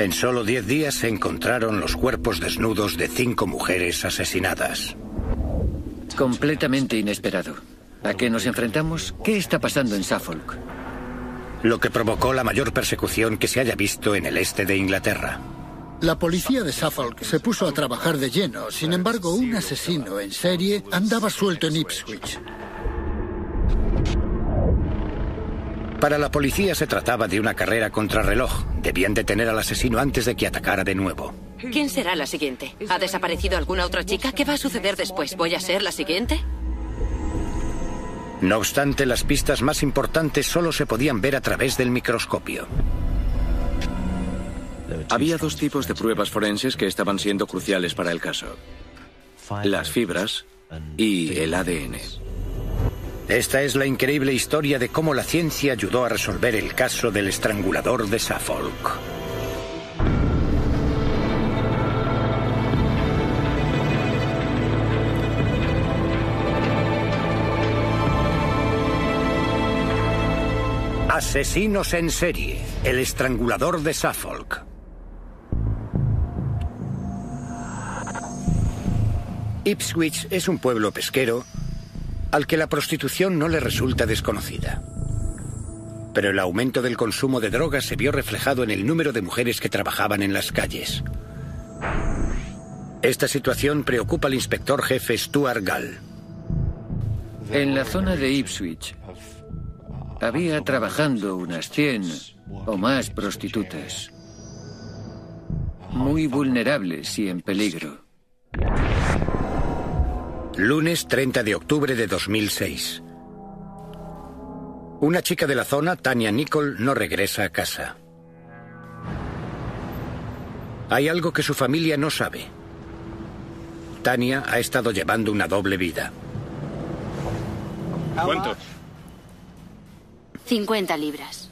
En solo 10 días se encontraron los cuerpos desnudos de cinco mujeres asesinadas. Completamente inesperado. ¿A qué nos enfrentamos? ¿Qué está pasando en Suffolk? Lo que provocó la mayor persecución que se haya visto en el este de Inglaterra. La policía de Suffolk se puso a trabajar de lleno, sin embargo un asesino en serie andaba suelto en Ipswich. Para la policía se trataba de una carrera contrarreloj. Debían detener al asesino antes de que atacara de nuevo. ¿Quién será la siguiente? ¿Ha desaparecido alguna otra chica? ¿Qué va a suceder después? ¿Voy a ser la siguiente? No obstante, las pistas más importantes solo se podían ver a través del microscopio. Había dos tipos de pruebas forenses que estaban siendo cruciales para el caso. Las fibras y el ADN. Esta es la increíble historia de cómo la ciencia ayudó a resolver el caso del estrangulador de Suffolk. Asesinos en serie, el estrangulador de Suffolk. Ipswich es un pueblo pesquero al que la prostitución no le resulta desconocida. Pero el aumento del consumo de drogas se vio reflejado en el número de mujeres que trabajaban en las calles. Esta situación preocupa al inspector jefe Stuart Gall. En la zona de Ipswich había trabajando unas 100 o más prostitutas. Muy vulnerables y en peligro. Lunes 30 de octubre de 2006. Una chica de la zona, Tania Nicole, no regresa a casa. Hay algo que su familia no sabe. Tania ha estado llevando una doble vida. ¿Cuánto? 50 libras.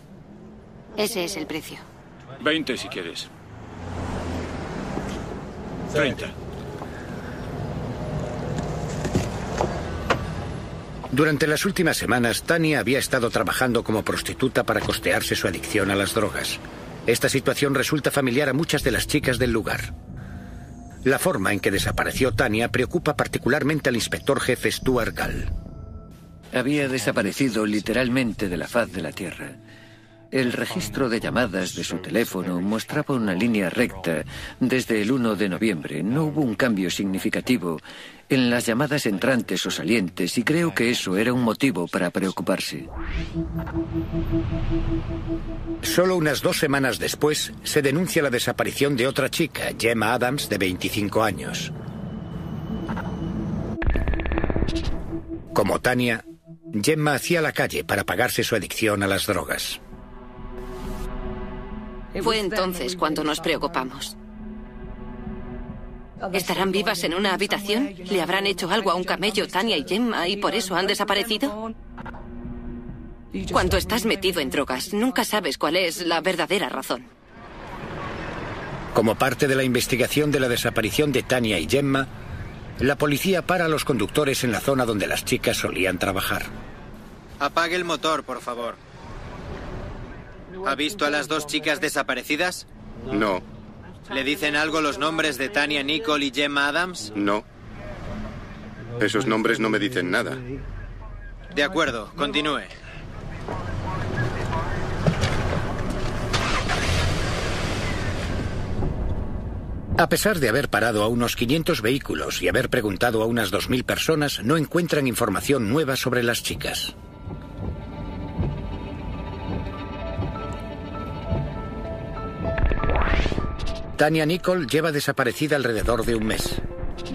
Ese es el precio. 20 si quieres. 30. Durante las últimas semanas, Tania había estado trabajando como prostituta para costearse su adicción a las drogas. Esta situación resulta familiar a muchas de las chicas del lugar. La forma en que desapareció Tania preocupa particularmente al inspector jefe Stuart Gall. Había desaparecido literalmente de la faz de la Tierra. El registro de llamadas de su teléfono mostraba una línea recta desde el 1 de noviembre. No hubo un cambio significativo en las llamadas entrantes o salientes y creo que eso era un motivo para preocuparse. Solo unas dos semanas después se denuncia la desaparición de otra chica, Gemma Adams, de 25 años. Como Tania, Gemma hacía la calle para pagarse su adicción a las drogas. Fue entonces cuando nos preocupamos. ¿Estarán vivas en una habitación? ¿Le habrán hecho algo a un camello, Tania y Gemma, y por eso han desaparecido? Cuando estás metido en drogas, nunca sabes cuál es la verdadera razón. Como parte de la investigación de la desaparición de Tania y Gemma, la policía para a los conductores en la zona donde las chicas solían trabajar. Apague el motor, por favor. ¿Ha visto a las dos chicas desaparecidas? No, ¿Le dicen algo los nombres de Tania Nicole y Gemma Adams? no. Esos nombres no me dicen nada. De acuerdo, continúe. A pesar de haber parado a unos 500 vehículos y haber preguntado a unas 2.000 personas, no encuentran información nueva sobre las chicas. Tania Nicole lleva desaparecida alrededor de un mes.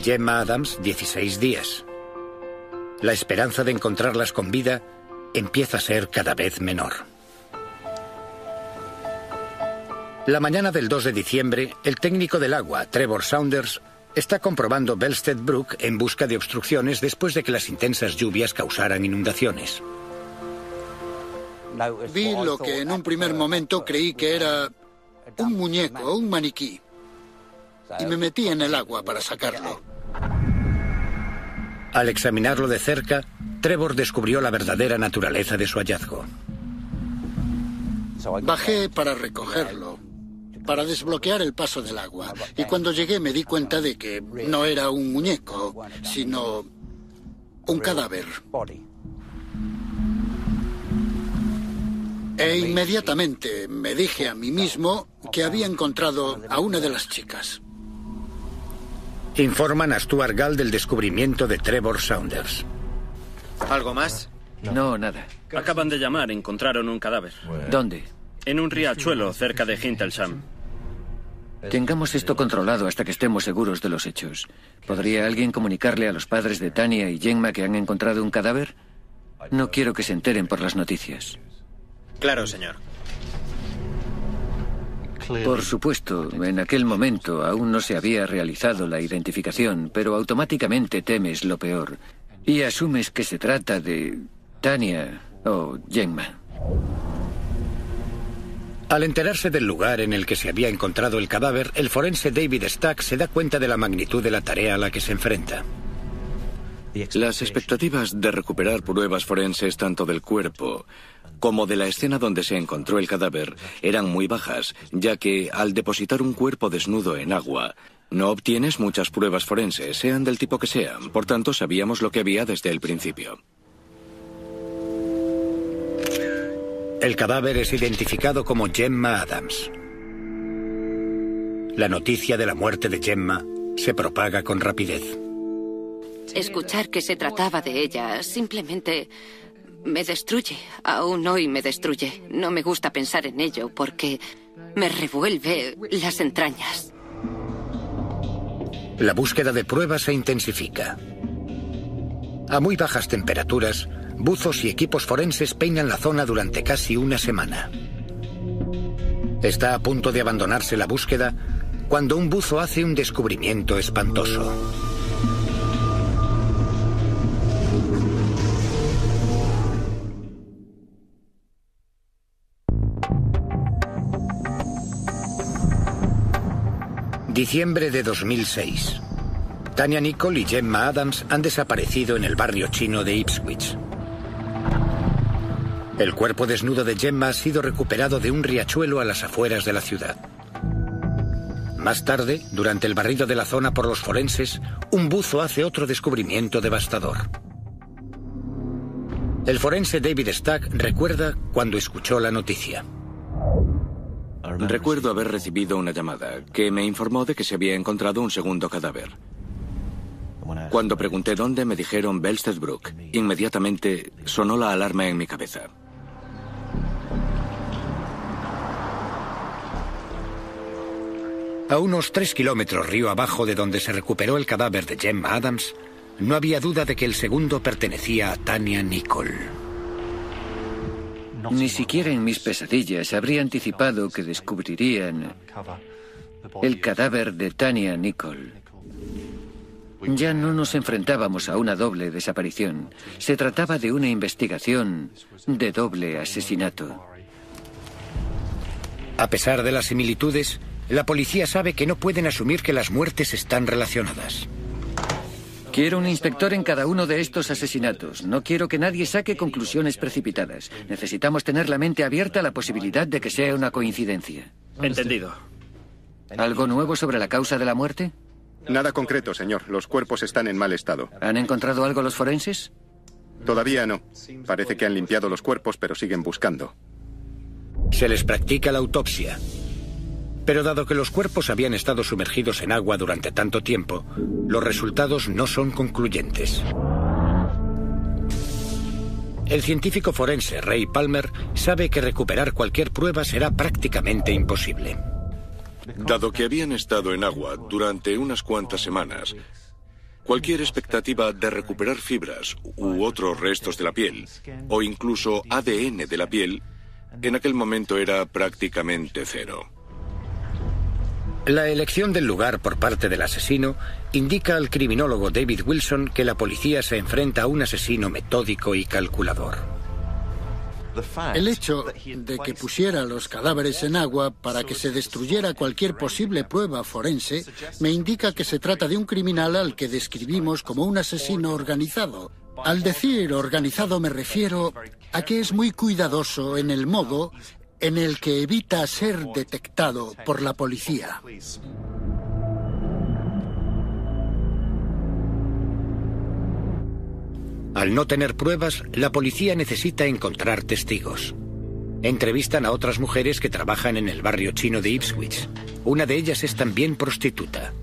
Gemma Adams, 16 días. La esperanza de encontrarlas con vida empieza a ser cada vez menor. La mañana del 2 de diciembre, el técnico del agua, Trevor Saunders, está comprobando Belstead Brook en busca de obstrucciones después de que las intensas lluvias causaran inundaciones. Vi lo que en un primer momento creí que era un muñeco, un maniquí. Y me metí en el agua para sacarlo. Al examinarlo de cerca, Trevor descubrió la verdadera naturaleza de su hallazgo. Bajé para recogerlo. para desbloquear el paso del agua. Y cuando llegué me di cuenta de que no era un muñeco, sino un cadáver. E inmediatamente me dije a mí mismo que había encontrado a una de las chicas. Informan a Stuart Gall del descubrimiento de Trevor Saunders. ¿Algo más? No, nada. Acaban de llamar, encontraron un cadáver. ¿Dónde? En un riachuelo cerca de Hintelsham. Tengamos esto controlado hasta que estemos seguros de los hechos. ¿Podría alguien comunicarle a los padres de Tania y Gemma que han encontrado un cadáver? No quiero que se enteren por las noticias. Claro, señor. Por supuesto, en aquel momento aún no se había realizado la identificación, pero automáticamente temes lo peor y asumes que se trata de Tania o Gemma. Al enterarse del lugar en el que se había encontrado el cadáver, el forense David Stack se da cuenta de la magnitud de la tarea a la que se enfrenta. Las expectativas de recuperar pruebas forenses tanto del cuerpo como de la escena donde se encontró el cadáver eran muy bajas, ya que al depositar un cuerpo desnudo en agua, no obtienes muchas pruebas forenses, sean del tipo que sean. Por tanto, sabíamos lo que había desde el principio. El cadáver es identificado como Gemma Adams. La noticia de la muerte de Gemma se propaga con rapidez. Escuchar que se trataba de ella simplemente me destruye. Aún hoy me destruye. No me gusta pensar en ello porque me revuelve las entrañas. La búsqueda de pruebas se intensifica. A muy bajas temperaturas, buzos y equipos forenses peinan la zona durante casi una semana. Está a punto de abandonarse la búsqueda cuando un buzo hace un descubrimiento espantoso. Diciembre de 2006. Tania Nicole y Gemma Adams han desaparecido en el barrio chino de Ipswich. El cuerpo desnudo de Gemma ha sido recuperado de un riachuelo a las afueras de la ciudad. Más tarde, durante el barrido de la zona por los forenses, un buzo hace otro descubrimiento devastador. El forense David Stack recuerda cuando escuchó la noticia. Recuerdo haber recibido una llamada que me informó de que se había encontrado un segundo cadáver. Cuando pregunté dónde, me dijeron Belstead Brook. Inmediatamente sonó la alarma en mi cabeza. A unos tres kilómetros río abajo de donde se recuperó el cadáver de Gemma Adams, no había duda de que el segundo pertenecía a Tania Nicole. Ni siquiera en mis pesadillas habría anticipado que descubrirían el cadáver de Tania Nicole. Ya no nos enfrentábamos a una doble desaparición. Se trataba de una investigación de doble asesinato. A pesar de las similitudes, la policía sabe que no pueden asumir que las muertes están relacionadas. Quiero un inspector en cada uno de estos asesinatos. No quiero que nadie saque conclusiones precipitadas. Necesitamos tener la mente abierta a la posibilidad de que sea una coincidencia. Entendido. ¿Algo nuevo sobre la causa de la muerte? Nada concreto, señor. Los cuerpos están en mal estado. ¿Han encontrado algo los forenses? Todavía no. Parece que han limpiado los cuerpos, pero siguen buscando. Se les practica la autopsia. Pero dado que los cuerpos habían estado sumergidos en agua durante tanto tiempo, los resultados no son concluyentes. El científico forense Ray Palmer sabe que recuperar cualquier prueba será prácticamente imposible. Dado que habían estado en agua durante unas cuantas semanas, cualquier expectativa de recuperar fibras u otros restos de la piel, o incluso ADN de la piel, en aquel momento era prácticamente cero. La elección del lugar por parte del asesino indica al criminólogo David Wilson que la policía se enfrenta a un asesino metódico y calculador. El hecho de que pusiera los cadáveres en agua para que se destruyera cualquier posible prueba forense me indica que se trata de un criminal al que describimos como un asesino organizado. Al decir organizado me refiero a que es muy cuidadoso en el modo en el que evita ser detectado por la policía. Al no tener pruebas, la policía necesita encontrar testigos. Entrevistan a otras mujeres que trabajan en el barrio chino de Ipswich. Una de ellas es también prostituta.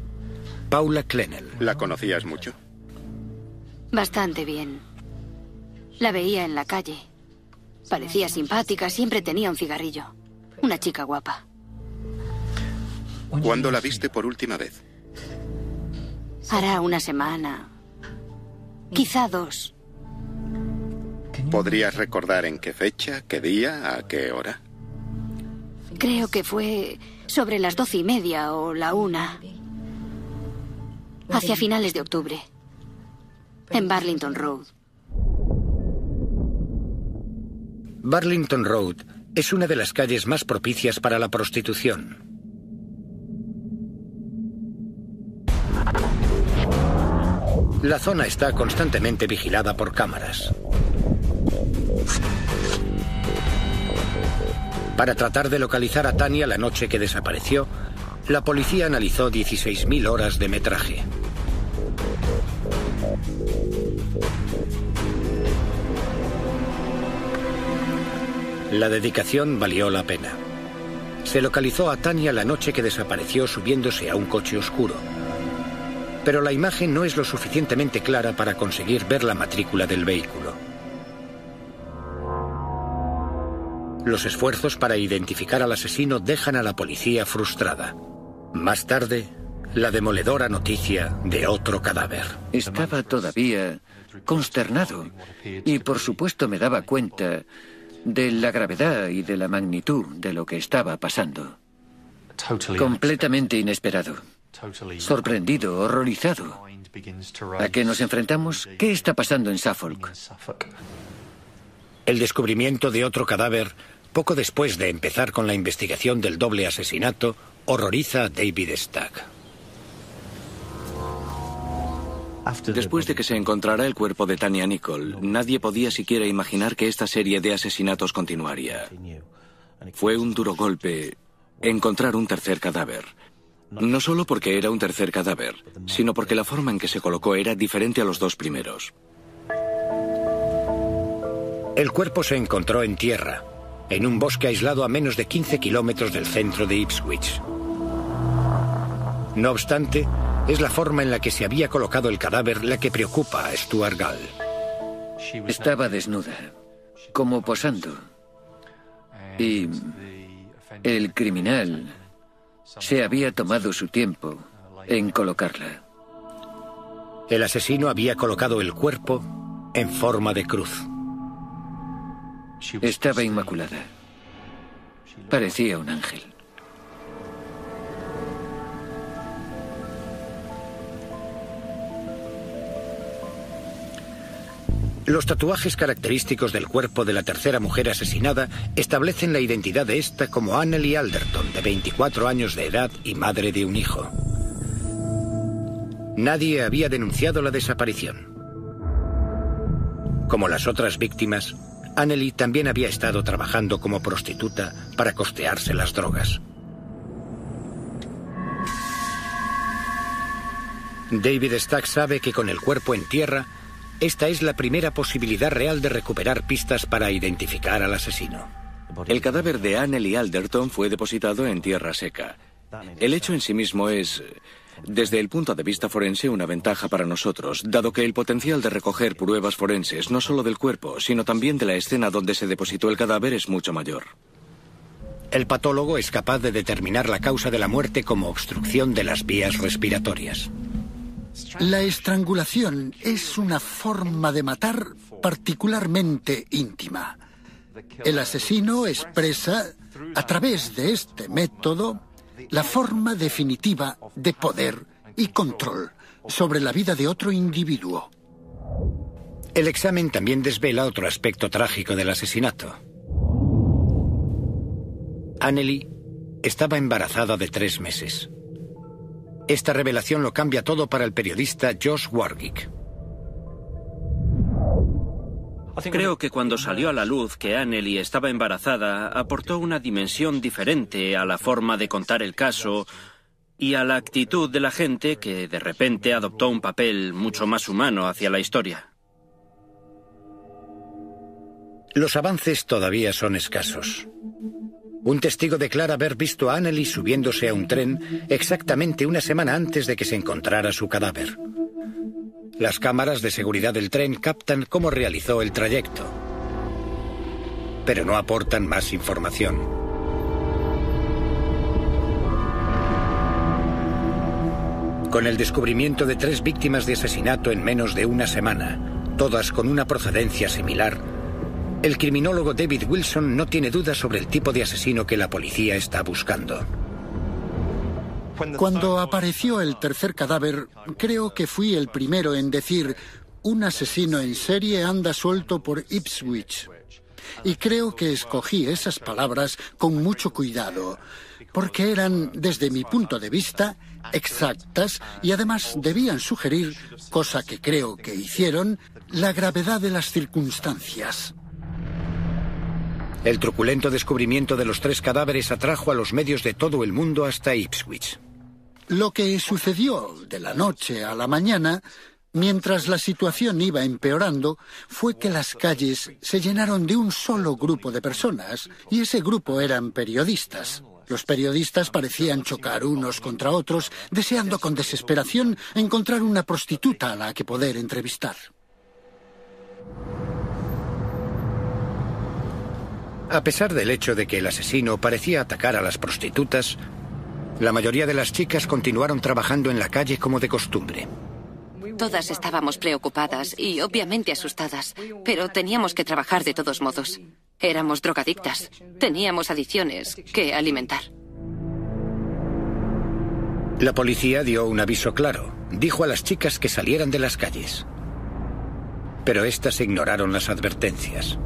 Paula Klenel. ¿La conocías mucho? Bastante bien. La veía en la calle. Parecía simpática, siempre tenía un cigarrillo. Una chica guapa. ¿Cuándo la viste por última vez? Hará una semana. Quizá dos. ¿Podrías recordar en qué fecha, qué día, a qué hora? Creo que fue sobre las doce y media o la una. Hacia finales de octubre. En Barlington Road. Barlington Road es una de las calles más propicias para la prostitución. La zona está constantemente vigilada por cámaras. Para tratar de localizar a Tania la noche que desapareció, la policía analizó 16.000 horas de metraje. La dedicación valió la pena. Se localizó a Tania la noche que desapareció subiéndose a un coche oscuro. Pero la imagen no es lo suficientemente clara para conseguir ver la matrícula del vehículo. Los esfuerzos para identificar al asesino dejan a la policía frustrada. Más tarde, la demoledora noticia de otro cadáver. Estaba todavía consternado y por supuesto me daba cuenta de la gravedad y de la magnitud de lo que estaba pasando. Completamente inesperado. Sorprendido, horrorizado. ¿A qué nos enfrentamos? ¿Qué está pasando en Suffolk? El descubrimiento de otro cadáver, poco después de empezar con la investigación del doble asesinato, horroriza a David Stack. Después de que se encontrara el cuerpo de Tania Nicole, nadie podía siquiera imaginar que esta serie de asesinatos continuaría. Fue un duro golpe encontrar un tercer cadáver. No solo porque era un tercer cadáver, sino porque la forma en que se colocó era diferente a los dos primeros. El cuerpo se encontró en tierra, en un bosque aislado a menos de 15 kilómetros del centro de Ipswich. No obstante, es la forma en la que se había colocado el cadáver la que preocupa a Stuart Gall. Estaba desnuda, como posando. Y el criminal se había tomado su tiempo en colocarla. El asesino había colocado el cuerpo en forma de cruz. Estaba inmaculada. Parecía un ángel. Los tatuajes característicos del cuerpo de la tercera mujer asesinada establecen la identidad de esta como Annelie Alderton, de 24 años de edad y madre de un hijo. Nadie había denunciado la desaparición. Como las otras víctimas, Annelie también había estado trabajando como prostituta para costearse las drogas. David Stack sabe que con el cuerpo en tierra, esta es la primera posibilidad real de recuperar pistas para identificar al asesino. El cadáver de Annelie Alderton fue depositado en tierra seca. El hecho en sí mismo es, desde el punto de vista forense, una ventaja para nosotros, dado que el potencial de recoger pruebas forenses, no solo del cuerpo, sino también de la escena donde se depositó el cadáver, es mucho mayor. El patólogo es capaz de determinar la causa de la muerte como obstrucción de las vías respiratorias. La estrangulación es una forma de matar particularmente íntima. El asesino expresa, a través de este método, la forma definitiva de poder y control sobre la vida de otro individuo. El examen también desvela otro aspecto trágico del asesinato. Annelie estaba embarazada de tres meses. Esta revelación lo cambia todo para el periodista Josh Warwick. Creo que cuando salió a la luz que Anneli estaba embarazada, aportó una dimensión diferente a la forma de contar el caso y a la actitud de la gente que de repente adoptó un papel mucho más humano hacia la historia. Los avances todavía son escasos. Un testigo declara haber visto a Anneli subiéndose a un tren exactamente una semana antes de que se encontrara su cadáver. Las cámaras de seguridad del tren captan cómo realizó el trayecto, pero no aportan más información. Con el descubrimiento de tres víctimas de asesinato en menos de una semana, todas con una procedencia similar, el criminólogo David Wilson no tiene dudas sobre el tipo de asesino que la policía está buscando. Cuando apareció el tercer cadáver, creo que fui el primero en decir, un asesino en serie anda suelto por Ipswich. Y creo que escogí esas palabras con mucho cuidado, porque eran, desde mi punto de vista, exactas y además debían sugerir, cosa que creo que hicieron, la gravedad de las circunstancias. El truculento descubrimiento de los tres cadáveres atrajo a los medios de todo el mundo hasta Ipswich. Lo que sucedió de la noche a la mañana, mientras la situación iba empeorando, fue que las calles se llenaron de un solo grupo de personas, y ese grupo eran periodistas. Los periodistas parecían chocar unos contra otros, deseando con desesperación encontrar una prostituta a la que poder entrevistar. A pesar del hecho de que el asesino parecía atacar a las prostitutas, la mayoría de las chicas continuaron trabajando en la calle como de costumbre. Todas estábamos preocupadas y obviamente asustadas, pero teníamos que trabajar de todos modos. Éramos drogadictas, teníamos adicciones que alimentar. La policía dio un aviso claro. Dijo a las chicas que salieran de las calles. Pero éstas ignoraron las advertencias.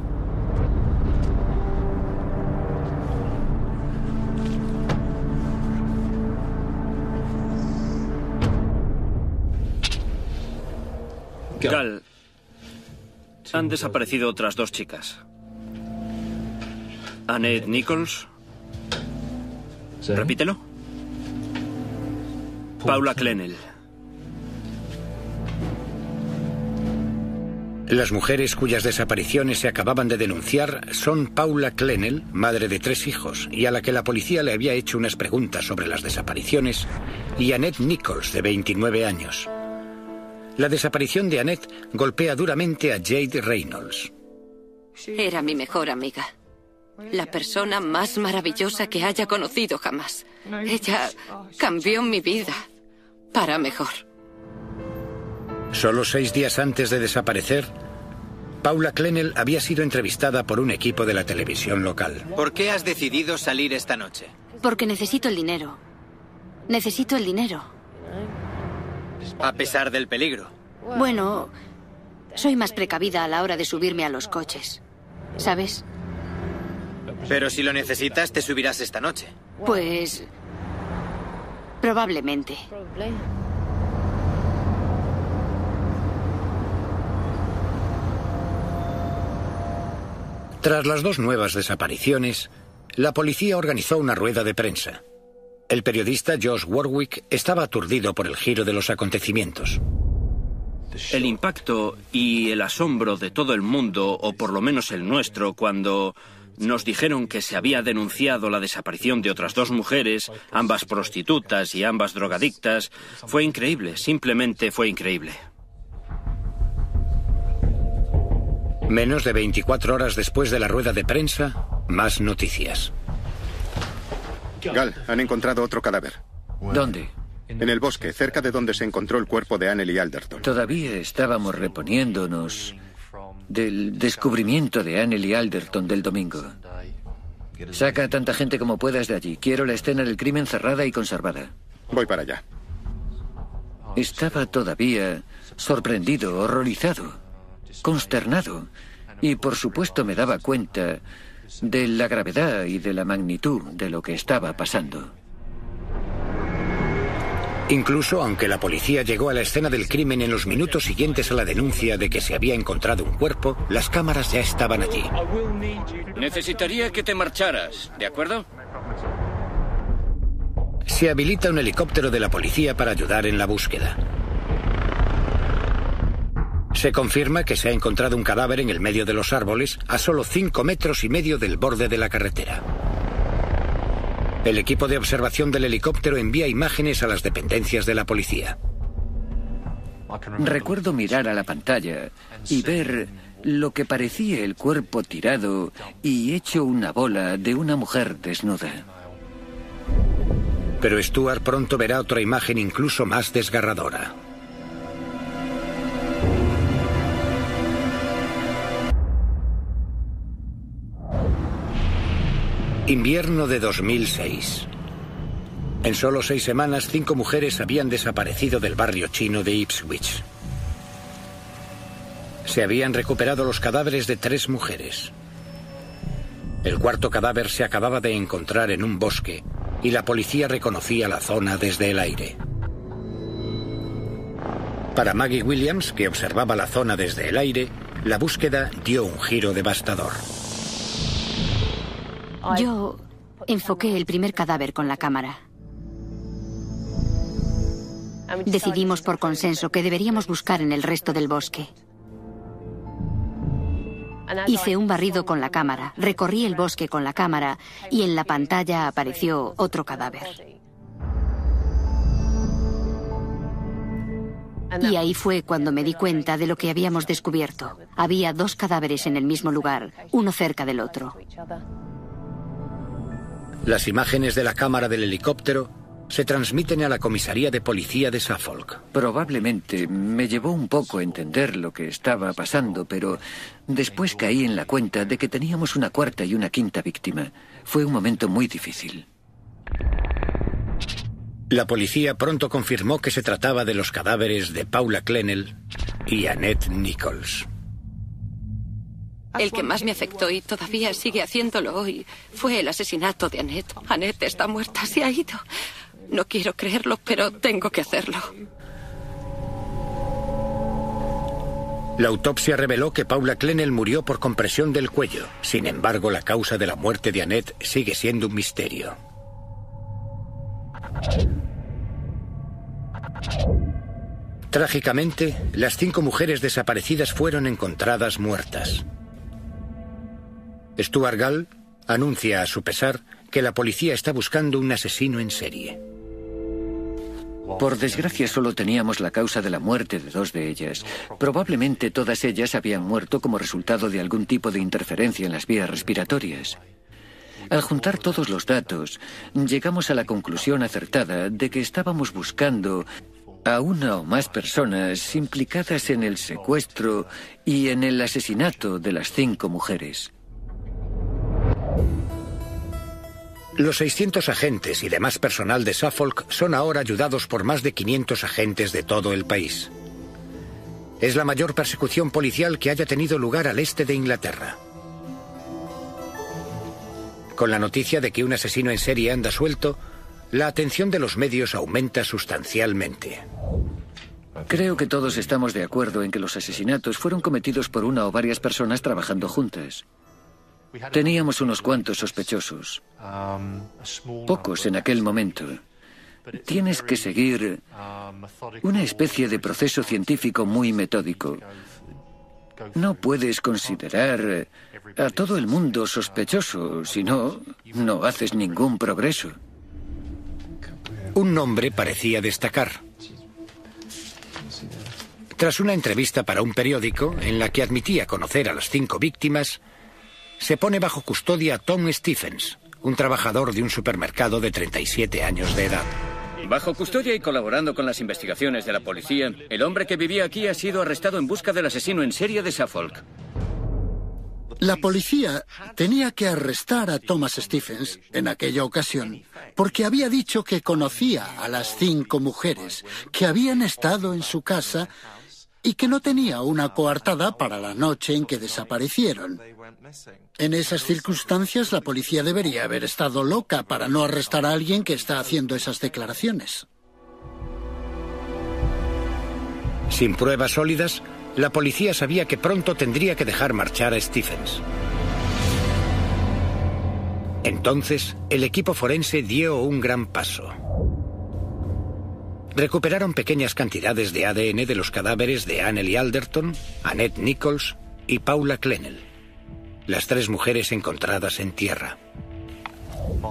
Gal, han desaparecido otras dos chicas. Annette Nichols. Repítelo. Paula Clennell. Las mujeres cuyas desapariciones se acababan de denunciar son Paula Clennell, madre de tres hijos, y a la que la policía le había hecho unas preguntas sobre las desapariciones, y Annette Nichols, de 29 años. La desaparición de Annette golpea duramente a Jade Reynolds. Era mi mejor amiga. La persona más maravillosa que haya conocido jamás. Ella cambió mi vida para mejor. Solo seis días antes de desaparecer, Paula Clennell había sido entrevistada por un equipo de la televisión local. ¿Por qué has decidido salir esta noche? Porque necesito el dinero. Necesito el dinero. A pesar del peligro. Bueno, soy más precavida a la hora de subirme a los coches. ¿Sabes? Pero si lo necesitas, te subirás esta noche. Pues... Probablemente. Tras las dos nuevas desapariciones, la policía organizó una rueda de prensa. El periodista Josh Warwick estaba aturdido por el giro de los acontecimientos. El impacto y el asombro de todo el mundo, o por lo menos el nuestro, cuando nos dijeron que se había denunciado la desaparición de otras dos mujeres, ambas prostitutas y ambas drogadictas, fue increíble, simplemente fue increíble. Menos de 24 horas después de la rueda de prensa, más noticias. Gal, han encontrado otro cadáver. ¿Dónde? En el bosque, cerca de donde se encontró el cuerpo de Anneli Alderton. Todavía estábamos reponiéndonos del descubrimiento de Anneli Alderton del domingo. Saca a tanta gente como puedas de allí. Quiero la escena del crimen cerrada y conservada. Voy para allá. Estaba todavía sorprendido, horrorizado, consternado. Y por supuesto me daba cuenta de la gravedad y de la magnitud de lo que estaba pasando. Incluso aunque la policía llegó a la escena del crimen en los minutos siguientes a la denuncia de que se había encontrado un cuerpo, las cámaras ya estaban allí. Necesitaría que te marcharas, ¿de acuerdo? Se habilita un helicóptero de la policía para ayudar en la búsqueda. Se confirma que se ha encontrado un cadáver en el medio de los árboles a solo 5 metros y medio del borde de la carretera. El equipo de observación del helicóptero envía imágenes a las dependencias de la policía. Recuerdo mirar a la pantalla y ver lo que parecía el cuerpo tirado y hecho una bola de una mujer desnuda. Pero Stuart pronto verá otra imagen incluso más desgarradora. Invierno de 2006. En solo seis semanas, cinco mujeres habían desaparecido del barrio chino de Ipswich. Se habían recuperado los cadáveres de tres mujeres. El cuarto cadáver se acababa de encontrar en un bosque y la policía reconocía la zona desde el aire. Para Maggie Williams, que observaba la zona desde el aire, la búsqueda dio un giro devastador. Yo enfoqué el primer cadáver con la cámara. Decidimos por consenso que deberíamos buscar en el resto del bosque. Hice un barrido con la cámara, recorrí el bosque con la cámara y en la pantalla apareció otro cadáver. Y ahí fue cuando me di cuenta de lo que habíamos descubierto. Había dos cadáveres en el mismo lugar, uno cerca del otro. Las imágenes de la cámara del helicóptero se transmiten a la comisaría de policía de Suffolk. Probablemente me llevó un poco entender lo que estaba pasando, pero después caí en la cuenta de que teníamos una cuarta y una quinta víctima. Fue un momento muy difícil. La policía pronto confirmó que se trataba de los cadáveres de Paula Klenel y Annette Nichols. El que más me afectó y todavía sigue haciéndolo hoy fue el asesinato de Annette. Annette está muerta, se ha ido. No quiero creerlo, pero tengo que hacerlo. La autopsia reveló que Paula Klenel murió por compresión del cuello. Sin embargo, la causa de la muerte de Annette sigue siendo un misterio. Trágicamente, las cinco mujeres desaparecidas fueron encontradas muertas. Stuart Gall anuncia a su pesar que la policía está buscando un asesino en serie. Por desgracia solo teníamos la causa de la muerte de dos de ellas. Probablemente todas ellas habían muerto como resultado de algún tipo de interferencia en las vías respiratorias. Al juntar todos los datos, llegamos a la conclusión acertada de que estábamos buscando a una o más personas implicadas en el secuestro y en el asesinato de las cinco mujeres. Los 600 agentes y demás personal de Suffolk son ahora ayudados por más de 500 agentes de todo el país. Es la mayor persecución policial que haya tenido lugar al este de Inglaterra. Con la noticia de que un asesino en serie anda suelto, la atención de los medios aumenta sustancialmente. Creo que todos estamos de acuerdo en que los asesinatos fueron cometidos por una o varias personas trabajando juntas. Teníamos unos cuantos sospechosos. Pocos en aquel momento. Tienes que seguir una especie de proceso científico muy metódico. No puedes considerar a todo el mundo sospechoso, si no, no haces ningún progreso. Un nombre parecía destacar. Tras una entrevista para un periódico en la que admitía conocer a las cinco víctimas, se pone bajo custodia a Tom Stephens, un trabajador de un supermercado de 37 años de edad. Bajo custodia y colaborando con las investigaciones de la policía, el hombre que vivía aquí ha sido arrestado en busca del asesino en serie de Suffolk. La policía tenía que arrestar a Thomas Stephens en aquella ocasión porque había dicho que conocía a las cinco mujeres que habían estado en su casa y que no tenía una coartada para la noche en que desaparecieron. En esas circunstancias, la policía debería haber estado loca para no arrestar a alguien que está haciendo esas declaraciones. Sin pruebas sólidas, la policía sabía que pronto tendría que dejar marchar a Stephens. Entonces, el equipo forense dio un gran paso. Recuperaron pequeñas cantidades de ADN de los cadáveres de Annelie Alderton, Annette Nichols y Paula Klenel, las tres mujeres encontradas en tierra.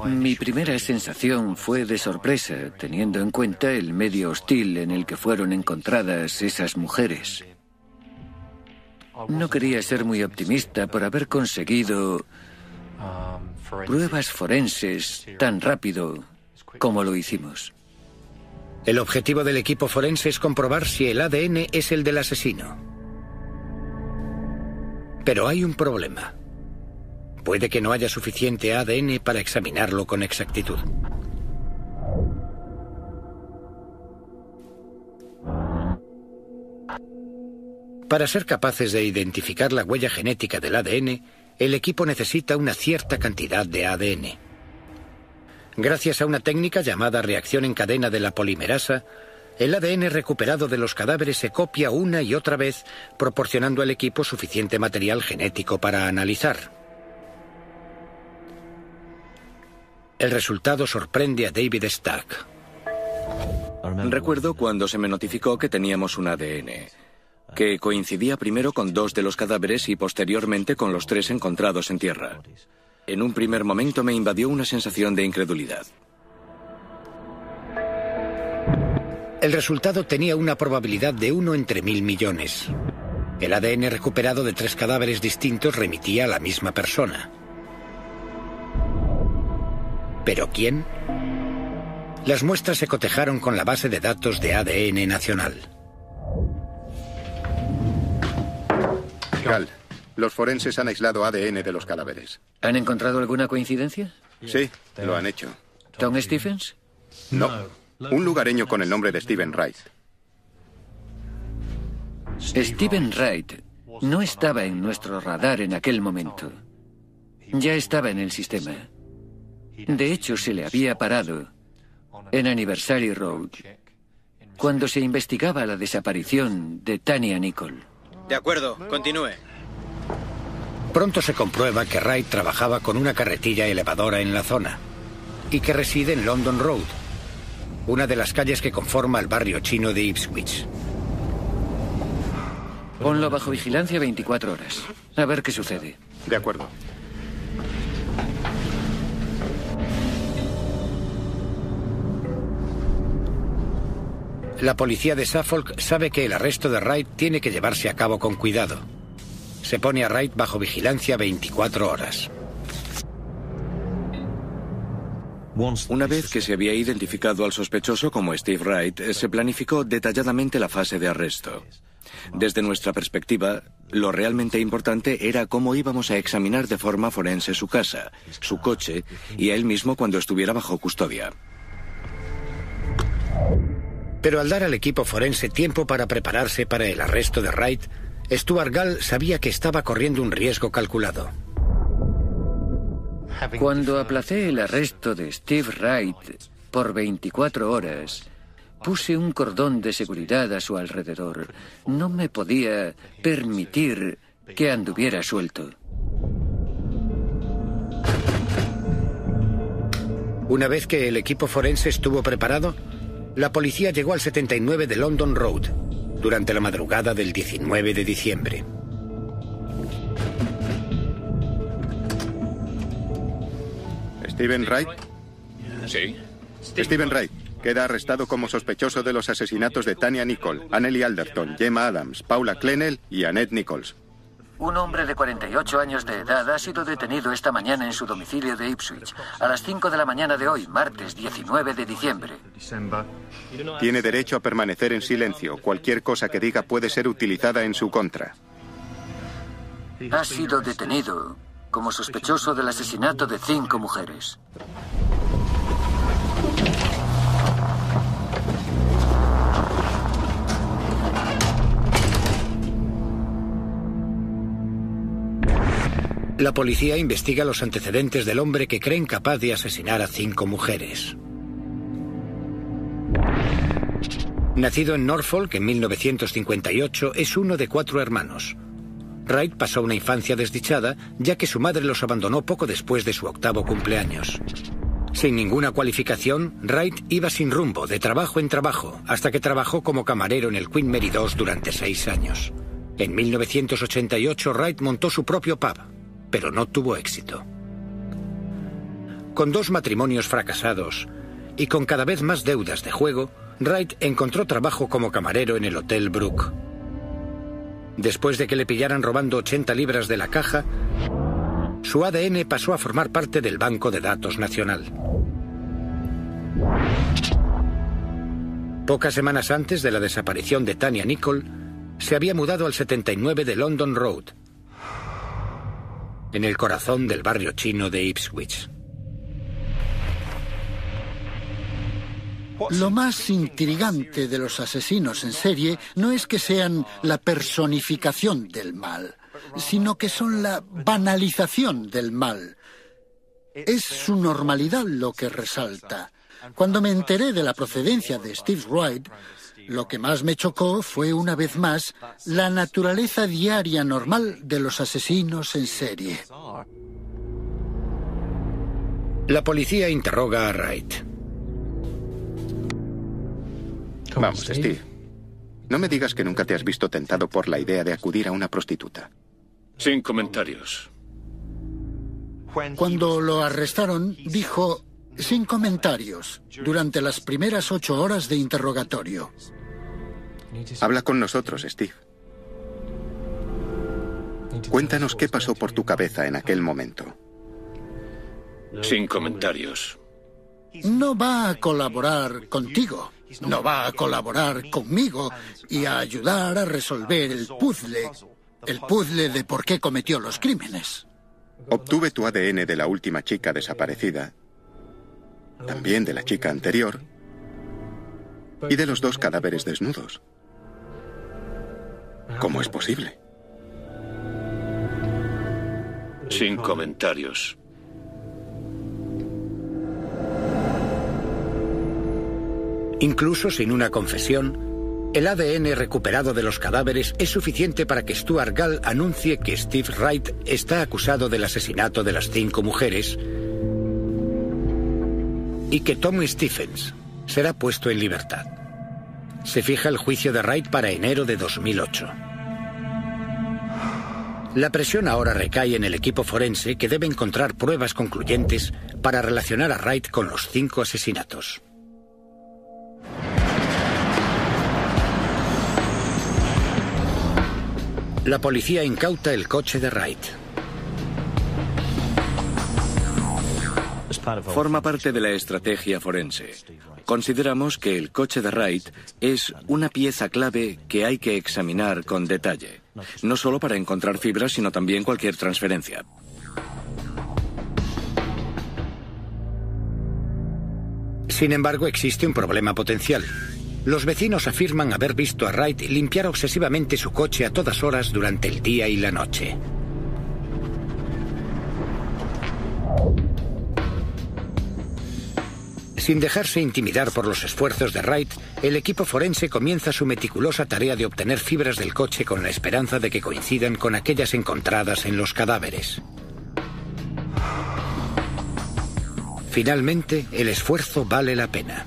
Mi primera sensación fue de sorpresa, teniendo en cuenta el medio hostil en el que fueron encontradas esas mujeres. No quería ser muy optimista por haber conseguido pruebas forenses tan rápido como lo hicimos. El objetivo del equipo forense es comprobar si el ADN es el del asesino. Pero hay un problema. Puede que no haya suficiente ADN para examinarlo con exactitud. Para ser capaces de identificar la huella genética del ADN, el equipo necesita una cierta cantidad de ADN. Gracias a una técnica llamada reacción en cadena de la polimerasa, el ADN recuperado de los cadáveres se copia una y otra vez, proporcionando al equipo suficiente material genético para analizar. El resultado sorprende a David Stack. Recuerdo cuando se me notificó que teníamos un ADN, que coincidía primero con dos de los cadáveres y posteriormente con los tres encontrados en tierra. En un primer momento me invadió una sensación de incredulidad. El resultado tenía una probabilidad de uno entre mil millones. El ADN recuperado de tres cadáveres distintos remitía a la misma persona. ¿Pero quién? Las muestras se cotejaron con la base de datos de ADN nacional. Gal, los forenses han aislado ADN de los cadáveres. ¿Han encontrado alguna coincidencia? Sí, lo han hecho. ¿Tom Stephens? No, un lugareño con el nombre de Steven Wright. Steven Wright no estaba en nuestro radar en aquel momento. Ya estaba en el sistema. De hecho, se le había parado en Anniversary Road cuando se investigaba la desaparición de Tania Nicole. De acuerdo, continúe. Pronto se comprueba que Wright trabajaba con una carretilla elevadora en la zona y que reside en London Road, una de las calles que conforma el barrio chino de Ipswich. Ponlo bajo vigilancia 24 horas. A ver qué sucede. De acuerdo. La policía de Suffolk sabe que el arresto de Wright tiene que llevarse a cabo con cuidado. Se pone a Wright bajo vigilancia 24 horas. Una vez que se había identificado al sospechoso como Steve Wright, se planificó detalladamente la fase de arresto. Desde nuestra perspectiva, lo realmente importante era cómo íbamos a examinar de forma forense su casa, su coche y a él mismo cuando estuviera bajo custodia. Pero al dar al equipo forense tiempo para prepararse para el arresto de Wright, Stuart Gall sabía que estaba corriendo un riesgo calculado. Cuando aplacé el arresto de Steve Wright por 24 horas, puse un cordón de seguridad a su alrededor. No me podía permitir que anduviera suelto. Una vez que el equipo forense estuvo preparado, la policía llegó al 79 de London Road durante la madrugada del 19 de diciembre. ¿Steven Wright? Sí. Steven Wright queda arrestado como sospechoso de los asesinatos de Tania Nicole, Annelie Alderton, Gemma Adams, Paula Klenel y Annette Nichols. Un hombre de 48 años de edad ha sido detenido esta mañana en su domicilio de Ipswich, a las 5 de la mañana de hoy, martes 19 de diciembre. Tiene derecho a permanecer en silencio. Cualquier cosa que diga puede ser utilizada en su contra. Ha sido detenido como sospechoso del asesinato de cinco mujeres. La policía investiga los antecedentes del hombre que creen capaz de asesinar a cinco mujeres. Nacido en Norfolk en 1958, es uno de cuatro hermanos. Wright pasó una infancia desdichada, ya que su madre los abandonó poco después de su octavo cumpleaños. Sin ninguna cualificación, Wright iba sin rumbo, de trabajo en trabajo, hasta que trabajó como camarero en el Queen Mary II durante seis años. En 1988, Wright montó su propio pub, pero no tuvo éxito. Con dos matrimonios fracasados y con cada vez más deudas de juego, Wright encontró trabajo como camarero en el Hotel Brook. Después de que le pillaran robando 80 libras de la caja, su ADN pasó a formar parte del Banco de Datos Nacional. Pocas semanas antes de la desaparición de Tania Nicole, se había mudado al 79 de London Road, en el corazón del barrio chino de Ipswich. Lo más intrigante de los asesinos en serie no es que sean la personificación del mal, sino que son la banalización del mal. Es su normalidad lo que resalta. Cuando me enteré de la procedencia de Steve Wright, lo que más me chocó fue, una vez más, la naturaleza diaria normal de los asesinos en serie. La policía interroga a Wright. Vamos, Steve. No me digas que nunca te has visto tentado por la idea de acudir a una prostituta. Sin comentarios. Cuando lo arrestaron, dijo sin comentarios durante las primeras ocho horas de interrogatorio. Habla con nosotros, Steve. Cuéntanos qué pasó por tu cabeza en aquel momento. Sin comentarios. No va a colaborar contigo. No va a colaborar conmigo y a ayudar a resolver el puzzle. El puzzle de por qué cometió los crímenes. Obtuve tu ADN de la última chica desaparecida también de la chica anterior y de los dos cadáveres desnudos. ¿Cómo es posible? Sin comentarios. Incluso sin una confesión, el ADN recuperado de los cadáveres es suficiente para que Stuart Gall anuncie que Steve Wright está acusado del asesinato de las cinco mujeres y que Tommy Stephens será puesto en libertad. Se fija el juicio de Wright para enero de 2008. La presión ahora recae en el equipo forense que debe encontrar pruebas concluyentes para relacionar a Wright con los cinco asesinatos. La policía incauta el coche de Wright. Forma parte de la estrategia forense. Consideramos que el coche de Wright es una pieza clave que hay que examinar con detalle, no solo para encontrar fibras, sino también cualquier transferencia. Sin embargo, existe un problema potencial. Los vecinos afirman haber visto a Wright limpiar obsesivamente su coche a todas horas durante el día y la noche. Sin dejarse intimidar por los esfuerzos de Wright, el equipo forense comienza su meticulosa tarea de obtener fibras del coche con la esperanza de que coincidan con aquellas encontradas en los cadáveres. Finalmente, el esfuerzo vale la pena.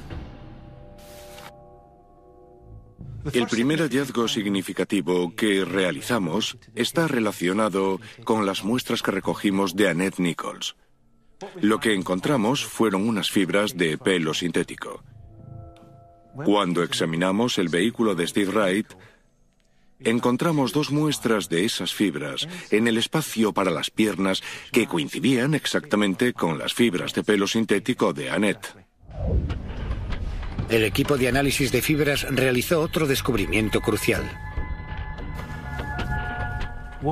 El primer hallazgo significativo que realizamos está relacionado con las muestras que recogimos de Annette Nichols. Lo que encontramos fueron unas fibras de pelo sintético. Cuando examinamos el vehículo de Steve Wright, encontramos dos muestras de esas fibras en el espacio para las piernas que coincidían exactamente con las fibras de pelo sintético de Annette. El equipo de análisis de fibras realizó otro descubrimiento crucial.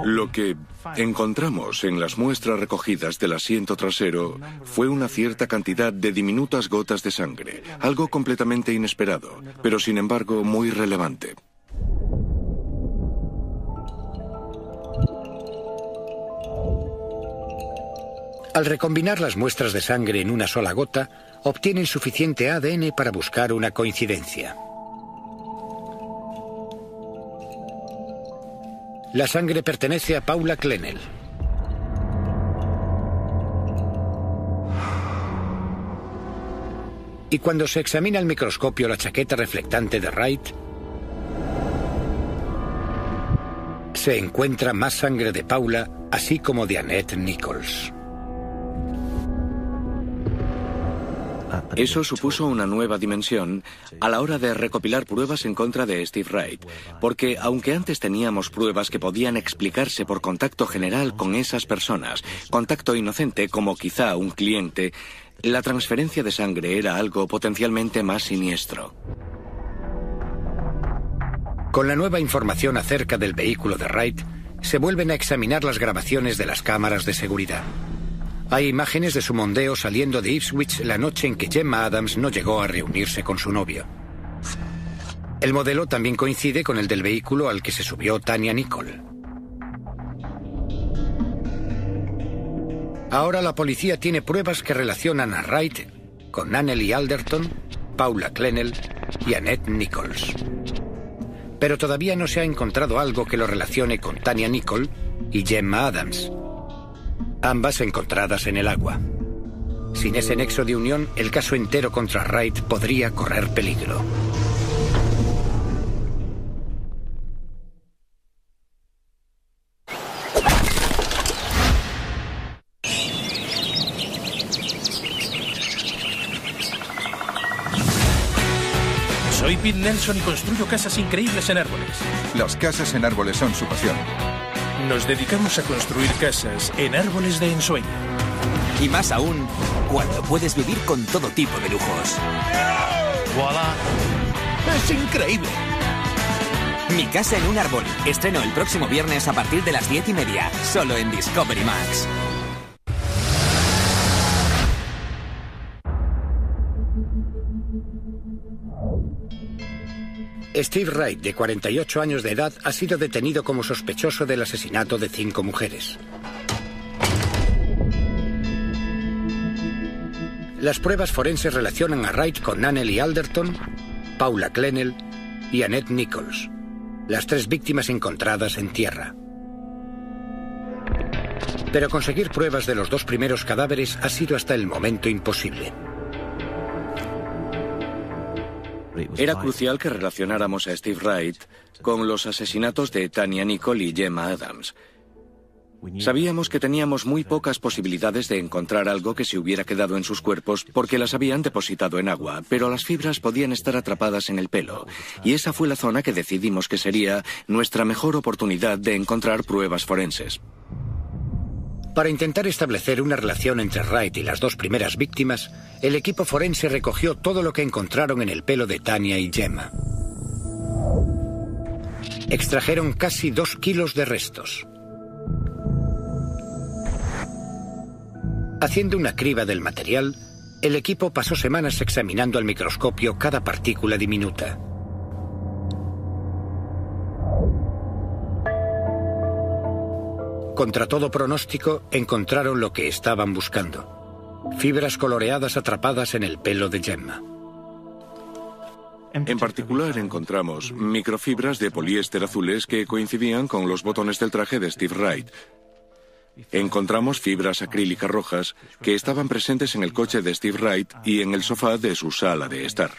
Lo que encontramos en las muestras recogidas del asiento trasero fue una cierta cantidad de diminutas gotas de sangre, algo completamente inesperado, pero sin embargo muy relevante. Al recombinar las muestras de sangre en una sola gota, obtienen suficiente ADN para buscar una coincidencia. La sangre pertenece a Paula Klenel. Y cuando se examina al microscopio la chaqueta reflectante de Wright, se encuentra más sangre de Paula, así como de Annette Nichols. Eso supuso una nueva dimensión a la hora de recopilar pruebas en contra de Steve Wright, porque aunque antes teníamos pruebas que podían explicarse por contacto general con esas personas, contacto inocente como quizá un cliente, la transferencia de sangre era algo potencialmente más siniestro. Con la nueva información acerca del vehículo de Wright, se vuelven a examinar las grabaciones de las cámaras de seguridad. Hay imágenes de su mondeo saliendo de Ipswich la noche en que Gemma Adams no llegó a reunirse con su novio. El modelo también coincide con el del vehículo al que se subió Tania Nicole. Ahora la policía tiene pruebas que relacionan a Wright con Anneli Alderton, Paula Klenel y Annette Nichols. Pero todavía no se ha encontrado algo que lo relacione con Tania Nicole y Gemma Adams ambas encontradas en el agua. Sin ese nexo de unión, el caso entero contra Wright podría correr peligro. Soy Pete Nelson y construyo casas increíbles en árboles. Las casas en árboles son su pasión. Nos dedicamos a construir casas en árboles de ensueño. Y más aún, cuando puedes vivir con todo tipo de lujos. ¡Voilà! ¡Es increíble! Mi casa en un árbol. Estreno el próximo viernes a partir de las diez y media, solo en Discovery Max. Steve Wright, de 48 años de edad, ha sido detenido como sospechoso del asesinato de cinco mujeres. Las pruebas forenses relacionan a Wright con Anneli Alderton, Paula Klenel y Annette Nichols, las tres víctimas encontradas en tierra. Pero conseguir pruebas de los dos primeros cadáveres ha sido hasta el momento imposible. Era crucial que relacionáramos a Steve Wright con los asesinatos de Tania Nicole y Gemma Adams. Sabíamos que teníamos muy pocas posibilidades de encontrar algo que se hubiera quedado en sus cuerpos porque las habían depositado en agua, pero las fibras podían estar atrapadas en el pelo, y esa fue la zona que decidimos que sería nuestra mejor oportunidad de encontrar pruebas forenses. Para intentar establecer una relación entre Wright y las dos primeras víctimas, el equipo forense recogió todo lo que encontraron en el pelo de Tania y Gemma. Extrajeron casi dos kilos de restos. Haciendo una criba del material, el equipo pasó semanas examinando al microscopio cada partícula diminuta. Contra todo pronóstico, encontraron lo que estaban buscando. Fibras coloreadas atrapadas en el pelo de Gemma. En particular encontramos microfibras de poliéster azules que coincidían con los botones del traje de Steve Wright. Encontramos fibras acrílicas rojas que estaban presentes en el coche de Steve Wright y en el sofá de su sala de estar.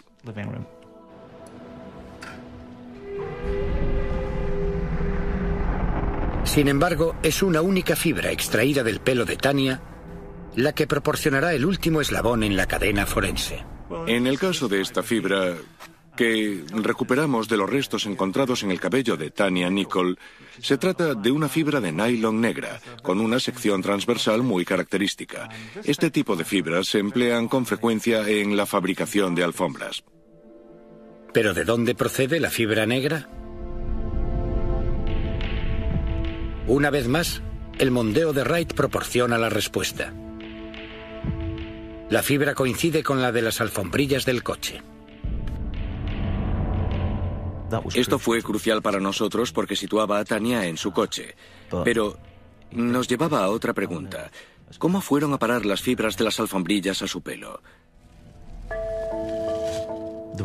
Sin embargo, es una única fibra extraída del pelo de Tania la que proporcionará el último eslabón en la cadena forense. En el caso de esta fibra, que recuperamos de los restos encontrados en el cabello de Tania Nicole, se trata de una fibra de nylon negra, con una sección transversal muy característica. Este tipo de fibras se emplean con frecuencia en la fabricación de alfombras. ¿Pero de dónde procede la fibra negra? Una vez más, el mondeo de Wright proporciona la respuesta. La fibra coincide con la de las alfombrillas del coche. Esto fue crucial para nosotros porque situaba a Tania en su coche. Pero nos llevaba a otra pregunta. ¿Cómo fueron a parar las fibras de las alfombrillas a su pelo?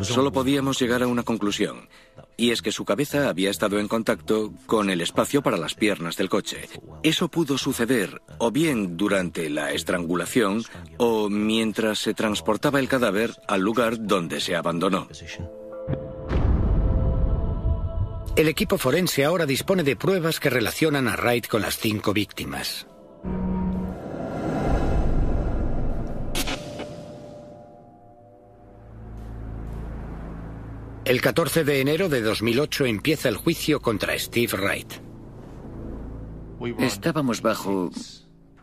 Solo podíamos llegar a una conclusión, y es que su cabeza había estado en contacto con el espacio para las piernas del coche. Eso pudo suceder o bien durante la estrangulación o mientras se transportaba el cadáver al lugar donde se abandonó. El equipo forense ahora dispone de pruebas que relacionan a Wright con las cinco víctimas. El 14 de enero de 2008 empieza el juicio contra Steve Wright. Estábamos bajo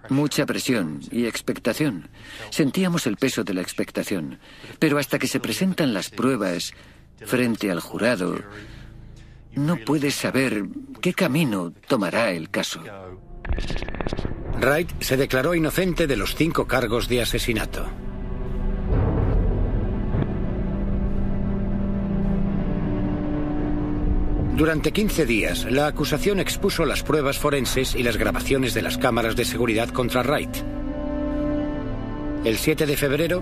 mucha presión y expectación. Sentíamos el peso de la expectación. Pero hasta que se presentan las pruebas frente al jurado, no puedes saber qué camino tomará el caso. Wright se declaró inocente de los cinco cargos de asesinato. Durante 15 días, la acusación expuso las pruebas forenses y las grabaciones de las cámaras de seguridad contra Wright. El 7 de febrero,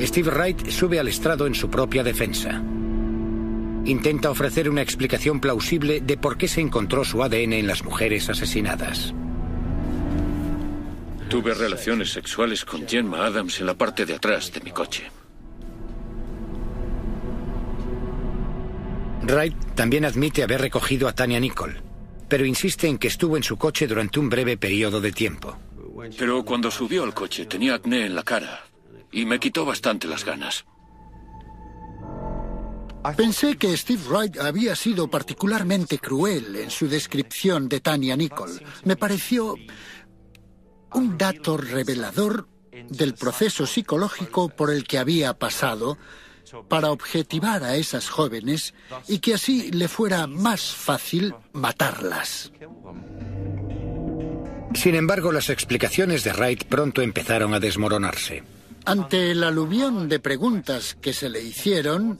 Steve Wright sube al estrado en su propia defensa. Intenta ofrecer una explicación plausible de por qué se encontró su ADN en las mujeres asesinadas. Tuve relaciones sexuales con Gemma Adams en la parte de atrás de mi coche. Wright también admite haber recogido a Tania Nicole, pero insiste en que estuvo en su coche durante un breve periodo de tiempo. Pero cuando subió al coche tenía acné en la cara y me quitó bastante las ganas. Pensé que Steve Wright había sido particularmente cruel en su descripción de Tania Nicole. Me pareció un dato revelador del proceso psicológico por el que había pasado para objetivar a esas jóvenes y que así le fuera más fácil matarlas. Sin embargo, las explicaciones de Wright pronto empezaron a desmoronarse. Ante el aluvión de preguntas que se le hicieron,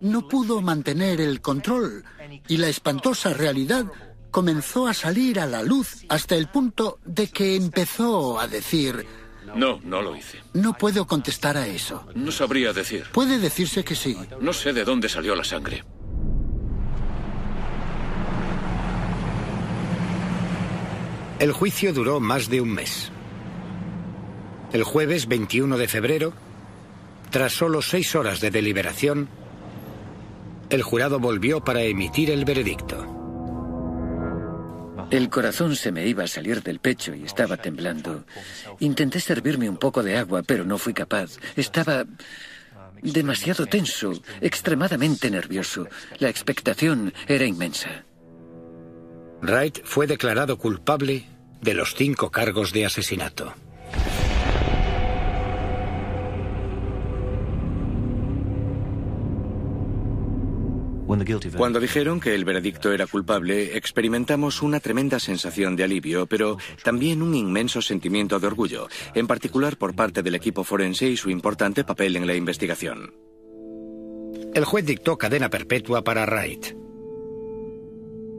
no pudo mantener el control y la espantosa realidad comenzó a salir a la luz hasta el punto de que empezó a decir, no, no lo hice. No puedo contestar a eso. No sabría decir. Puede decirse que sí. No sé de dónde salió la sangre. El juicio duró más de un mes. El jueves 21 de febrero, tras solo seis horas de deliberación, el jurado volvió para emitir el veredicto. El corazón se me iba a salir del pecho y estaba temblando. Intenté servirme un poco de agua, pero no fui capaz. Estaba demasiado tenso, extremadamente nervioso. La expectación era inmensa. Wright fue declarado culpable de los cinco cargos de asesinato. Cuando dijeron que el veredicto era culpable, experimentamos una tremenda sensación de alivio, pero también un inmenso sentimiento de orgullo, en particular por parte del equipo forense y su importante papel en la investigación. El juez dictó cadena perpetua para Wright.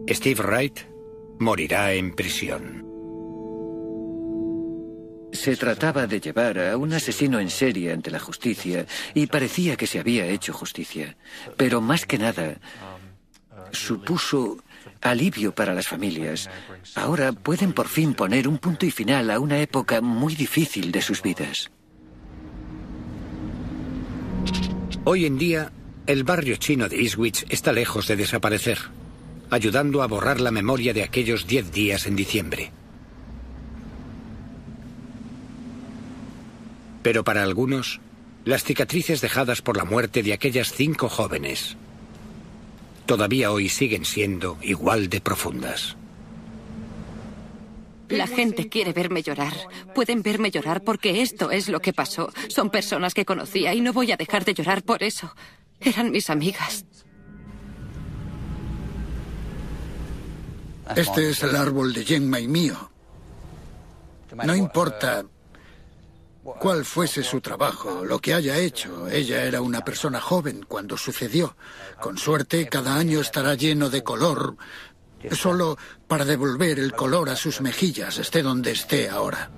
Steve Wright morirá en prisión. Se trataba de llevar a un asesino en serie ante la justicia y parecía que se había hecho justicia. Pero más que nada, supuso alivio para las familias. Ahora pueden por fin poner un punto y final a una época muy difícil de sus vidas. Hoy en día, el barrio chino de Eastwich está lejos de desaparecer, ayudando a borrar la memoria de aquellos diez días en diciembre. Pero para algunos, las cicatrices dejadas por la muerte de aquellas cinco jóvenes todavía hoy siguen siendo igual de profundas. La gente quiere verme llorar. Pueden verme llorar porque esto es lo que pasó. Son personas que conocía y no voy a dejar de llorar por eso. Eran mis amigas. Este es el árbol de Gemma y mío. No importa cuál fuese su trabajo, lo que haya hecho. Ella era una persona joven cuando sucedió. Con suerte, cada año estará lleno de color, solo para devolver el color a sus mejillas, esté donde esté ahora.